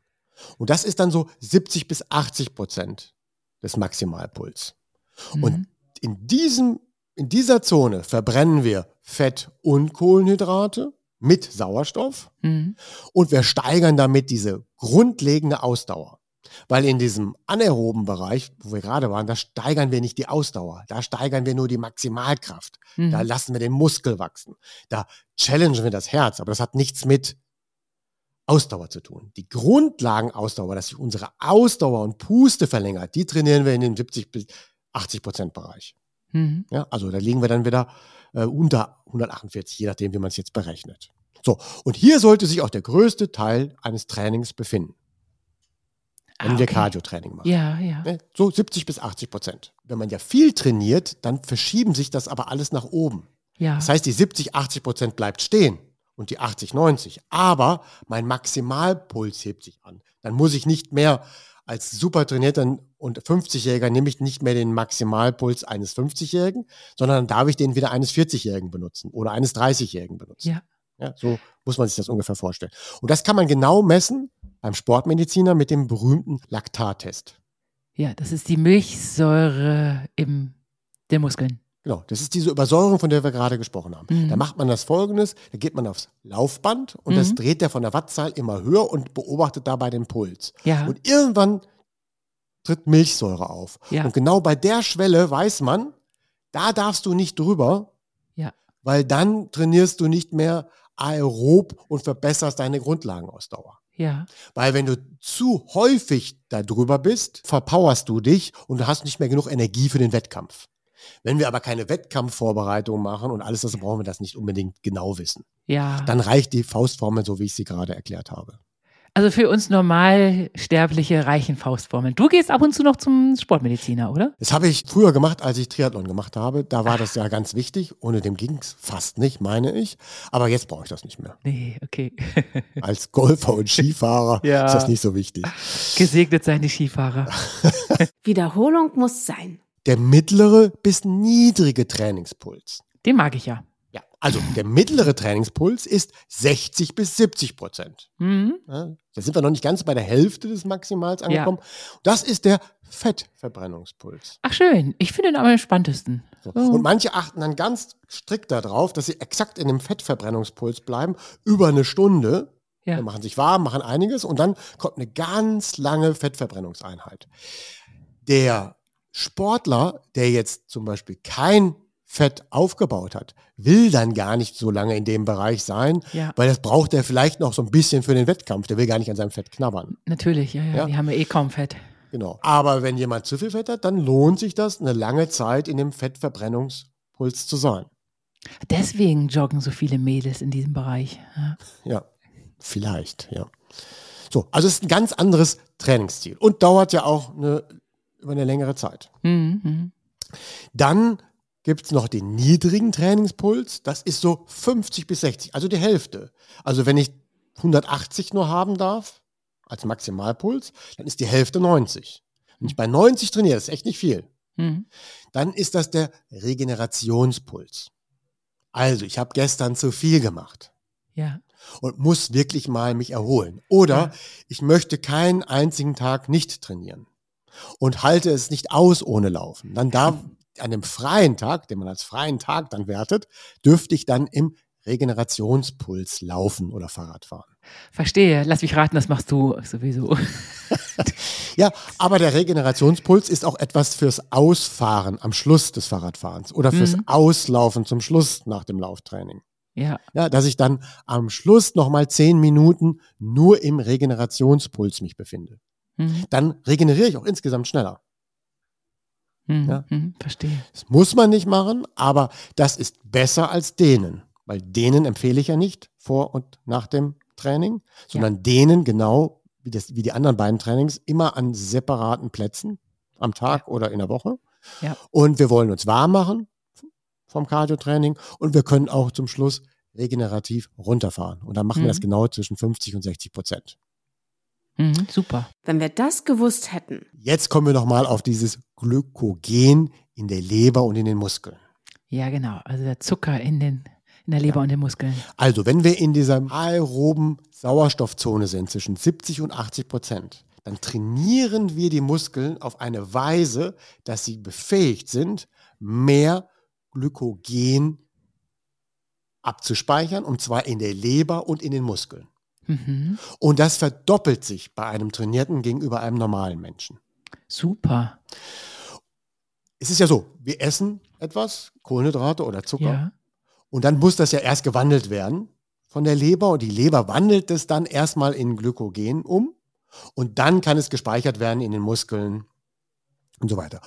Und das ist dann so 70 bis 80 Prozent des Maximalpuls. Und Mhm. in, diesem, in dieser Zone verbrennen wir Fett und Kohlenhydrate mit Sauerstoff Mhm. und wir steigern damit diese grundlegende Ausdauer. Weil in diesem anaeroben Bereich, wo wir gerade waren, da steigern wir nicht die Ausdauer, da steigern wir nur die Maximalkraft, Mhm. da lassen wir den Muskel wachsen, da challengen wir das Herz, aber das hat nichts mit Ausdauer zu tun. Die Grundlagenausdauer, dass sich unsere Ausdauer und Puste verlängert, die trainieren wir in den 70 bis 80 Prozent Bereich. Mhm. Ja, also da liegen wir dann wieder äh, unter 148, je nachdem, wie man es jetzt berechnet. So, und hier sollte sich auch der größte Teil eines Trainings befinden, wenn Ah, wir okay. Cardio-Training machen. Ja, ja. Ne, So 70 bis 80 Prozent. Wenn man ja viel trainiert, dann verschieben sich das aber alles nach oben. Ja. Das heißt, die 70, 80 Prozent bleibt stehen und die 80, 90. Aber mein Maximalpuls hebt sich an. Dann muss ich nicht mehr als super trainierter und 50-Jähriger nehme ich nicht mehr den Maximalpuls eines 50-Jährigen, sondern dann darf ich den wieder eines 40-Jährigen benutzen oder eines 30-Jährigen benutzen. Ja. Ja, so muss man sich das ungefähr vorstellen. Und das kann man genau messen beim Sportmediziner mit dem berühmten Laktattest. Ja, das ist die Milchsäure im, der Muskeln. Genau, das ist diese Übersäuerung, von der wir gerade gesprochen haben. Mhm. Da macht man das folgendes, da geht man aufs Laufband und das Mhm. dreht der von der Wattzahl immer höher und beobachtet dabei den Puls. Ja. Und irgendwann tritt Milchsäure auf. Ja. Und genau bei der Schwelle weiß man, da darfst du nicht drüber, Ja. weil dann trainierst du nicht mehr aerob und verbesserst deine Grundlagenausdauer. Ja. Weil wenn du zu häufig da drüber bist, verpowerst du dich und du hast nicht mehr genug Energie für den Wettkampf. Wenn wir aber keine Wettkampfvorbereitung machen und alles das, brauchen wir das nicht unbedingt genau wissen. Ja. Dann reicht die Faustformel, so wie ich sie gerade erklärt habe. Also für uns Normalsterbliche reichen Faustformeln. Du gehst ab und zu noch zum Sportmediziner, oder? Das habe ich früher gemacht, als ich Triathlon gemacht habe. Da war das ja ganz wichtig. Ohne dem ging es fast nicht, meine ich. Aber jetzt brauche ich das nicht mehr. Nee, okay. (laughs) Als Golfer und Skifahrer Ja. ist das nicht so wichtig. Gesegnet seien die Skifahrer. (laughs) Wiederholung muss sein. Der mittlere bis niedrige Trainingspuls. Den mag ich ja. Ja, also der mittlere Trainingspuls ist 60 bis 70 Prozent. Mhm. Ja, da sind wir noch nicht ganz bei der Hälfte des Maximals angekommen. Das ist der Fettverbrennungspuls. Ach schön. Ich finde den am entspanntesten. So. Oh. Und manche achten dann ganz strikt darauf, dass sie exakt in dem Fettverbrennungspuls bleiben, über eine Stunde. Ja. Wir machen sich warm, machen einiges und dann kommt eine ganz lange Fettverbrennungseinheit. Der Sportler, der jetzt zum Beispiel kein Fett aufgebaut hat, will dann gar nicht so lange in dem Bereich sein, Ja. weil das braucht er vielleicht noch so ein bisschen für den Wettkampf. Der will gar nicht an seinem Fett knabbern. Natürlich, ja, ja, Ja. Die haben ja eh kaum Fett. Genau. Aber wenn jemand zu viel Fett hat, dann lohnt sich das, eine lange Zeit in dem Fettverbrennungspuls zu sein. Deswegen joggen so viele Mädels in diesem Bereich. Ja. Ja, vielleicht, ja. So, also es ist ein ganz anderes Trainingsziel und dauert ja auch eine, über eine längere Zeit. Mhm, mhm. Dann gibt es noch den niedrigen Trainingspuls. Das ist so 50 bis 60, also die Hälfte. Also wenn ich 180 nur haben darf als Maximalpuls, dann ist die Hälfte 90. Wenn ich bei 90 trainiere, das ist echt nicht viel, Mhm. dann ist das der Regenerationspuls. Also ich habe gestern zu viel gemacht Ja. und muss wirklich mal mich erholen. Oder Ja. ich möchte keinen einzigen Tag nicht trainieren und halte es nicht aus ohne Laufen. Dann darf an dem freien Tag, den man als freien Tag dann wertet, dürfte ich dann im Regenerationspuls laufen oder Fahrrad fahren. Verstehe. Lass mich raten, das machst du sowieso. (laughs) Ja, aber der Regenerationspuls ist auch etwas fürs Ausfahren am Schluss des Fahrradfahrens oder fürs Mhm. Auslaufen zum Schluss nach dem Lauftraining. Ja. Ja, dass ich dann am Schluss nochmal zehn Minuten nur im Regenerationspuls mich befinde. Mhm. Dann regeneriere ich auch insgesamt schneller. Mhm. Ja. Mhm. Verstehe. Das muss man nicht machen, aber das ist besser als denen. Weil denen empfehle ich ja nicht vor und nach dem Training, sondern denen genau wie, das, wie die anderen beiden Trainings immer an separaten Plätzen am Tag oder in der Woche. Ja. Und wir wollen uns warm machen vom Cardio-Training und wir können auch zum Schluss regenerativ runterfahren. Und dann machen wir das Mhm. genau zwischen 50 und 60 Prozent. Mhm. Super. Wenn wir das gewusst hätten. Jetzt kommen wir nochmal auf dieses Glykogen in der Leber und in den Muskeln. Ja, genau. Also der Zucker in, den, in der Leber und den Muskeln. Also, wenn wir in dieser aeroben Sauerstoffzone sind, zwischen 70 und 80 Prozent, dann trainieren wir die Muskeln auf eine Weise, dass sie befähigt sind, mehr Glykogen abzuspeichern, und zwar in der Leber und in den Muskeln. Mhm. Und das verdoppelt sich bei einem Trainierten gegenüber einem normalen Menschen. Super. Es ist ja so, wir essen etwas, Kohlenhydrate oder Zucker, Ja. Und dann muss das ja erst gewandelt werden von der Leber und die Leber wandelt es dann erstmal in Glykogen um und dann kann es gespeichert werden in den Muskeln und so weiter.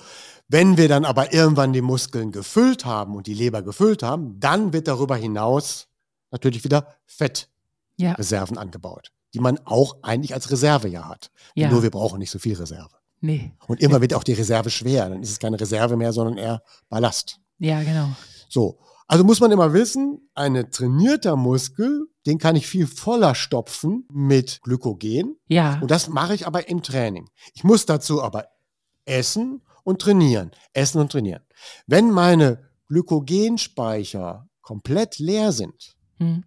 Wenn wir dann aber irgendwann die Muskeln gefüllt haben und die Leber gefüllt haben, dann wird darüber hinaus natürlich wieder Fettreserven Ja. angebaut, die man auch eigentlich als Reserve ja hat. Ja. Nur wir brauchen nicht so viel Reserve. Nee. Und immer wird auch die Reserve schwer, dann ist es keine Reserve mehr, sondern eher Ballast. Ja, genau. So, also muss man immer wissen, ein trainierter Muskel, den kann ich viel voller stopfen mit Glykogen. Ja. Und das mache ich aber im Training. Ich muss dazu aber essen und trainieren. Essen und trainieren. Wenn meine Glykogenspeicher komplett leer sind, Mhm.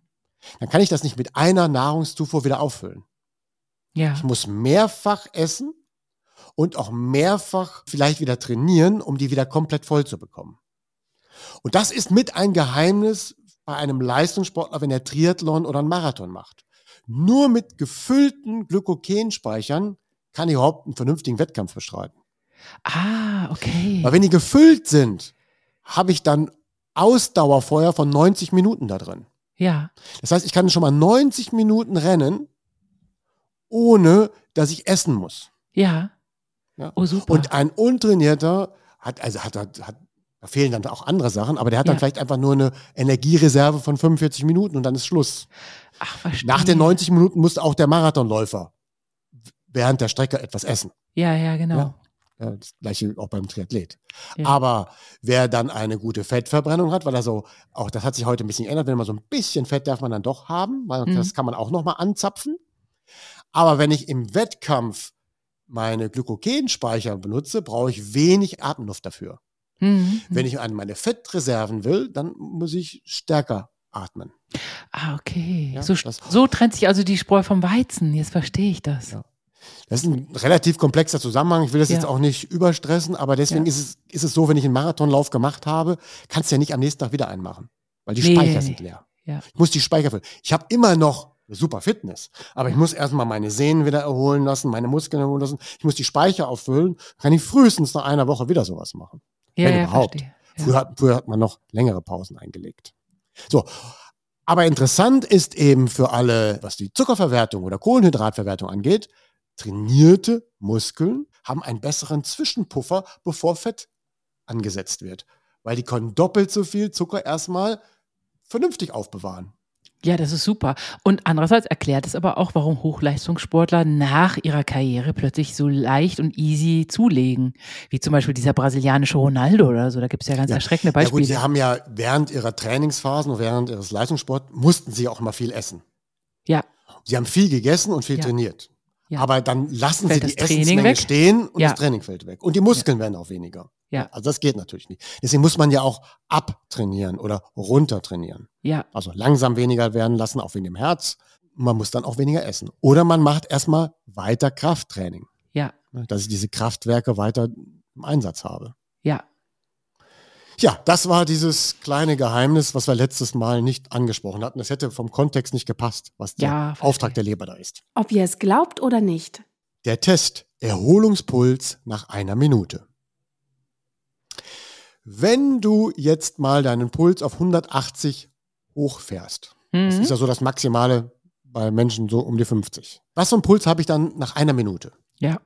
Dann kann ich das nicht mit einer Nahrungszufuhr wieder auffüllen. Ja. Ich muss mehrfach essen und auch mehrfach vielleicht wieder trainieren, um die wieder komplett voll zu bekommen. Und das ist mit ein Geheimnis bei einem Leistungssportler, wenn er Triathlon oder einen Marathon macht. Nur mit gefüllten Glykogenspeichern kann ich überhaupt einen vernünftigen Wettkampf bestreiten. Ah, okay. Weil wenn die gefüllt sind, habe ich dann Ausdauerfeuer von 90 Minuten da drin. Ja. Das heißt, ich kann schon mal 90 Minuten rennen, ohne dass ich essen muss. Ja. Ja. Oh, super. Und ein Untrainierter hat, also hat, hat, hat da fehlen dann auch andere Sachen, aber der hat dann Ja. vielleicht einfach nur eine Energiereserve von 45 Minuten und dann ist Schluss. Ach, verstehe. Nach den 90 Minuten muss auch der Marathonläufer während der Strecke etwas essen. Ja, ja, genau. Ja. Ja, das gleiche auch beim Triathlet. Ja. Aber wer dann eine gute Fettverbrennung hat, weil er so, auch das hat sich heute ein bisschen geändert, wenn man so ein bisschen Fett darf man dann doch haben, weil Mhm. das kann man auch nochmal anzapfen. Aber wenn ich im Wettkampf meine Glykogenspeicher benutze, brauche ich wenig Atemluft dafür. Mhm. Wenn ich an meine Fettreserven will, dann muss ich stärker atmen. Ah, okay. Ja, so, so trennt sich also die Spreu vom Weizen. Jetzt verstehe ich das. Ja. Das ist ein relativ komplexer Zusammenhang. Ich will das Ja. jetzt auch nicht überstressen, aber deswegen Ja. ist, es, ist es so, wenn ich einen Marathonlauf gemacht habe, kannst du ja nicht am nächsten Tag wieder einen machen, weil die Nee, Speicher sind leer. Ja. Ich muss die Speicher füllen. Ich habe immer noch super Fitness. Aber ich muss erstmal meine Sehnen wieder erholen lassen, meine Muskeln erholen lassen. Ich muss die Speicher auffüllen. Kann ich frühestens nach einer Woche wieder sowas machen. Ja, Wenn überhaupt. Früher, hat, früher hat man noch längere Pausen eingelegt. So. Aber interessant ist eben für alle, was die Zuckerverwertung oder Kohlenhydratverwertung angeht, trainierte Muskeln haben einen besseren Zwischenpuffer, bevor Fett angesetzt wird. Weil die können doppelt so viel Zucker erstmal vernünftig aufbewahren. Ja, das ist super. Und andererseits erklärt es aber auch, warum Hochleistungssportler nach ihrer Karriere plötzlich so leicht und easy zulegen. Wie zum Beispiel dieser brasilianische Ronaldo oder so. Da gibt es ja ganz erschreckende Ja gut, Beispiele. sie haben ja während ihrer Trainingsphasen und während ihres Leistungssports mussten sie auch mal viel essen. Ja, Sie haben viel gegessen und viel Ja. trainiert. Ja. Aber dann lassen Fällt sie die Essensmenge weg? stehen und Ja. das Training fällt weg. Und die Muskeln werden auch weniger. Ja. Also das geht natürlich nicht. Deswegen muss man ja auch abtrainieren oder runtertrainieren. ja, Also langsam weniger werden lassen, auch wegen dem Herz. Man muss dann auch weniger essen. Oder man macht erstmal weiter Krafttraining, ja, ne, dass ich diese Kraftwerke weiter im Einsatz habe. ja. Ja, das war dieses kleine Geheimnis, was wir letztes Mal nicht angesprochen hatten. Es hätte vom Kontext nicht gepasst, was der Ja. Auftrag der Leber da ist. Ob ihr es glaubt oder nicht. Der Test Erholungspuls nach einer Minute. Wenn du jetzt mal deinen Puls auf 180 hochfährst, das Mhm. ist ja so das Maximale bei Menschen so um die 50. Was für einen Puls habe ich dann nach einer Minute? Ja,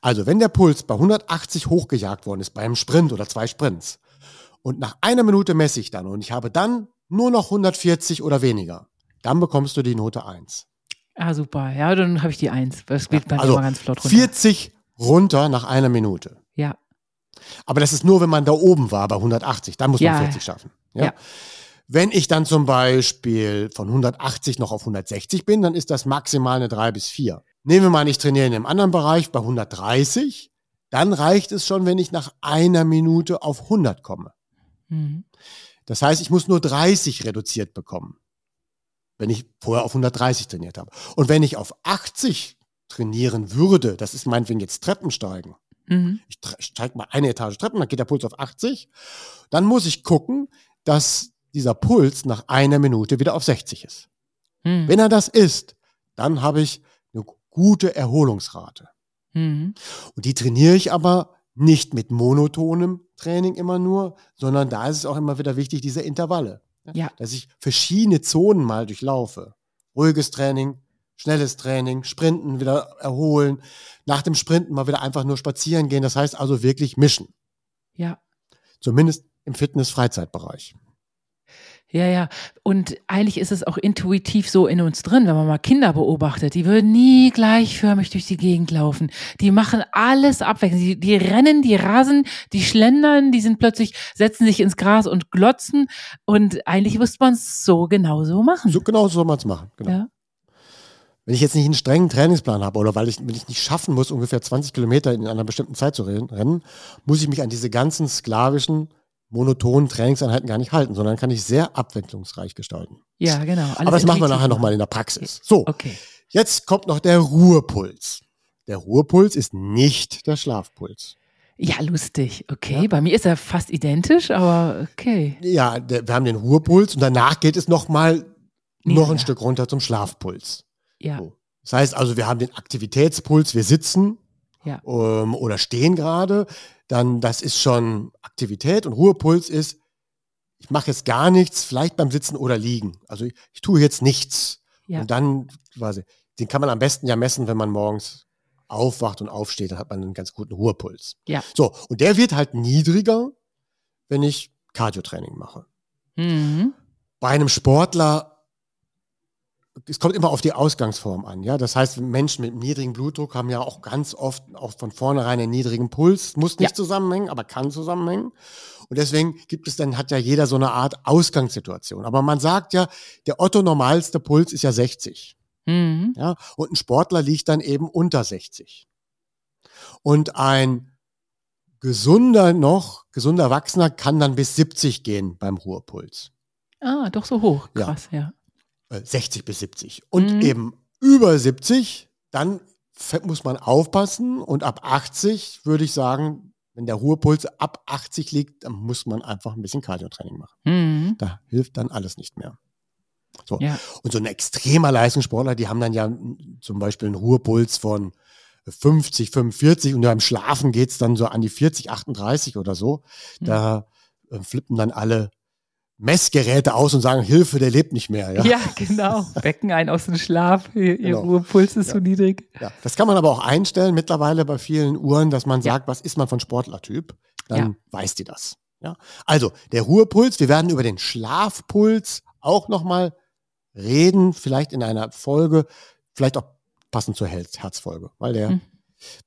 Also, wenn der Puls bei 180 hochgejagt worden ist, beim Sprint oder zwei Sprints, und nach einer Minute messe ich dann und ich habe dann nur noch 140 oder weniger, dann bekommst du die Note 1. ah, super. Ja, dann habe ich die Eins. Das geht bei mir Also immer ganz flott runter. 40 runter nach einer Minute. Ja, Aber das ist nur, wenn man da oben war bei 180. Dann muss Ja. man 40 schaffen. Ja? Ja. Wenn ich dann zum Beispiel von 180 noch auf 160 bin, dann ist das maximal eine 3 bis 4. Nehmen wir mal, ich trainiere in einem anderen Bereich bei 130, dann reicht es schon, wenn ich nach einer Minute auf 100 komme. Mhm. Das heißt, ich muss nur 30 reduziert bekommen, wenn ich vorher auf 130 trainiert habe. Und wenn ich auf 80 trainieren würde, das ist meinetwegen jetzt Treppensteigen, Mhm. ich steige mal eine Etage Treppen, dann geht der Puls auf 80. Dann muss ich gucken, dass dieser Puls nach einer Minute wieder auf 60 ist. Mhm. Wenn er das ist, dann habe ich eine gute Erholungsrate. Mhm. Und die trainiere ich aber nicht mit monotonem Training immer nur, sondern da ist es auch immer wieder wichtig, diese Intervalle. Ja. Dass ich verschiedene Zonen mal durchlaufe. Ruhiges Training, schnelles Training, Sprinten wieder erholen, nach dem Sprinten mal wieder einfach nur spazieren gehen. Das heißt also wirklich mischen. Ja. Zumindest im Fitness-Freizeitbereich. Ja, ja. Und eigentlich ist es auch intuitiv so in uns drin, wenn man mal Kinder beobachtet. Die würden nie gleichförmig durch die Gegend laufen. Die machen alles abwechselnd. Die, die rennen, die rasen, die schlendern, die sind plötzlich, setzen sich ins Gras und glotzen. Und eigentlich müsste man es so genauso machen. So genau so soll man es machen. Genau. Ja. Wenn ich jetzt nicht einen strengen Trainingsplan habe oder weil ich, wenn ich nicht schaffen muss, ungefähr 20 Kilometer in einer bestimmten Zeit zu rennen, rennen, muss ich mich an diese ganzen sklavischen, monotonen Trainingseinheiten gar nicht halten, sondern kann ich sehr abwechslungsreich gestalten. ja, genau. Alles Aber das machen wir nachher nochmal in der Praxis. So, Okay. jetzt kommt noch der Ruhepuls. Der Ruhepuls ist nicht der Schlafpuls. Ja, lustig. Okay. Ja. Bei mir ist er fast identisch, aber okay. Ja, der, wir haben den Ruhepuls und danach geht es nochmal noch ein. Stück runter zum Schlafpuls. Ja. So. Das heißt also, wir haben den Aktivitätspuls, wir sitzen Ja. ähm, oder stehen gerade, dann das ist schon Aktivität und Ruhepuls ist, ich mache jetzt gar nichts, vielleicht beim Sitzen oder Liegen. Also ich, ich tue jetzt nichts. Ja. Und dann, quasi, den kann man am besten ja messen, wenn man morgens aufwacht und aufsteht, dann hat man einen ganz guten Ruhepuls. Ja. So, und der wird halt niedriger, wenn ich Cardiotraining mache. Mhm. Bei einem Sportler, es kommt immer auf die Ausgangsform an. Ja, das heißt, Menschen mit niedrigem Blutdruck haben ja auch ganz oft auch von vornherein einen niedrigen Puls. Muss nicht Ja. zusammenhängen, aber kann zusammenhängen. Und deswegen gibt es dann, hat ja jeder so eine Art Ausgangssituation. Aber man sagt ja, der Otto normalste Puls ist ja 60. Mhm. Ja, und ein Sportler liegt dann eben unter 60. Und ein gesunder noch, gesunder Erwachsener kann dann bis 70 gehen beim Ruhepuls. Ah, doch so hoch. Ja. Krass, ja. Äh, 60 bis 70. Und Mhm. eben über 70, dann muss man aufpassen. Und ab 80 würde ich sagen, wenn der Ruhepuls ab 80 liegt, dann muss man einfach ein bisschen Cardiotraining machen. Mhm. Da hilft dann alles nicht mehr. So. Ja. Und so ein extremer Leistungssportler, die haben dann ja zum Beispiel einen Ruhepuls von 50, 45 und beim Schlafen geht's dann so an die 40, 38 oder so. Da äh, flippen dann alle Messgeräte aus und sagen, Hilfe, der lebt nicht mehr. Ja, Ja, genau. (laughs) Wecken einen aus dem Schlaf. Ihr, Genau. Ruhepuls ist so niedrig. Ja. Das kann man aber auch einstellen mittlerweile bei vielen Uhren, dass man sagt, was ist man von Sportlertyp? Dann Ja. weiß die das. Ja. Also, der Ruhepuls, wir werden über den Schlafpuls auch nochmal reden, vielleicht in einer Folge, vielleicht auch passend zur Herz- Herzfolge, weil der, Mhm.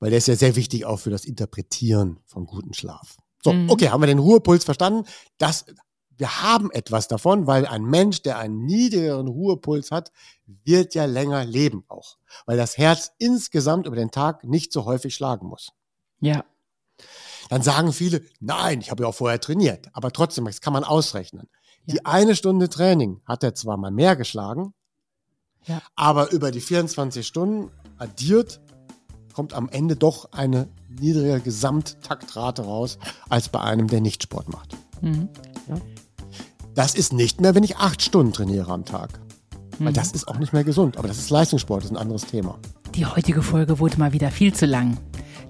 weil der ist ja sehr wichtig auch für das Interpretieren von gutem Schlaf. So, Mhm. okay, haben wir den Ruhepuls verstanden? Das, wir haben etwas davon, weil ein Mensch, der einen niedrigeren Ruhepuls hat, wird ja länger leben auch, weil das Herz insgesamt über den Tag nicht so häufig schlagen muss. Ja. Dann sagen viele, nein, ich habe ja auch vorher trainiert, aber trotzdem, das kann man ausrechnen. Die eine Stunde Training hat er zwar mal mehr geschlagen, Ja. aber über die 24 Stunden addiert kommt am Ende doch eine niedrige Gesamttaktrate raus als bei einem, der nicht Sport macht. Mhm. Das ist nicht mehr, wenn ich acht Stunden trainiere am Tag. Weil Mhm. das ist auch nicht mehr gesund. Aber das ist Leistungssport, das ist ein anderes Thema. Die heutige Folge wurde mal wieder viel zu lang.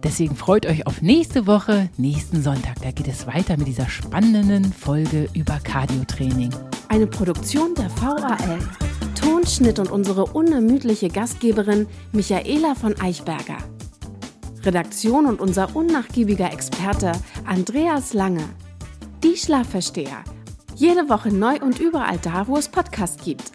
Deswegen freut euch auf nächste Woche, nächsten Sonntag. Da geht es weiter mit dieser spannenden Folge über Cardiotraining. Eine Produktion der VAL. Tonschnitt und unsere unermüdliche Gastgeberin Michaela von Eichberger. Redaktion und unser unnachgiebiger Experte Andreas Lange. Die Schlafversteher. Jede Woche neu und überall da, wo es Podcasts gibt.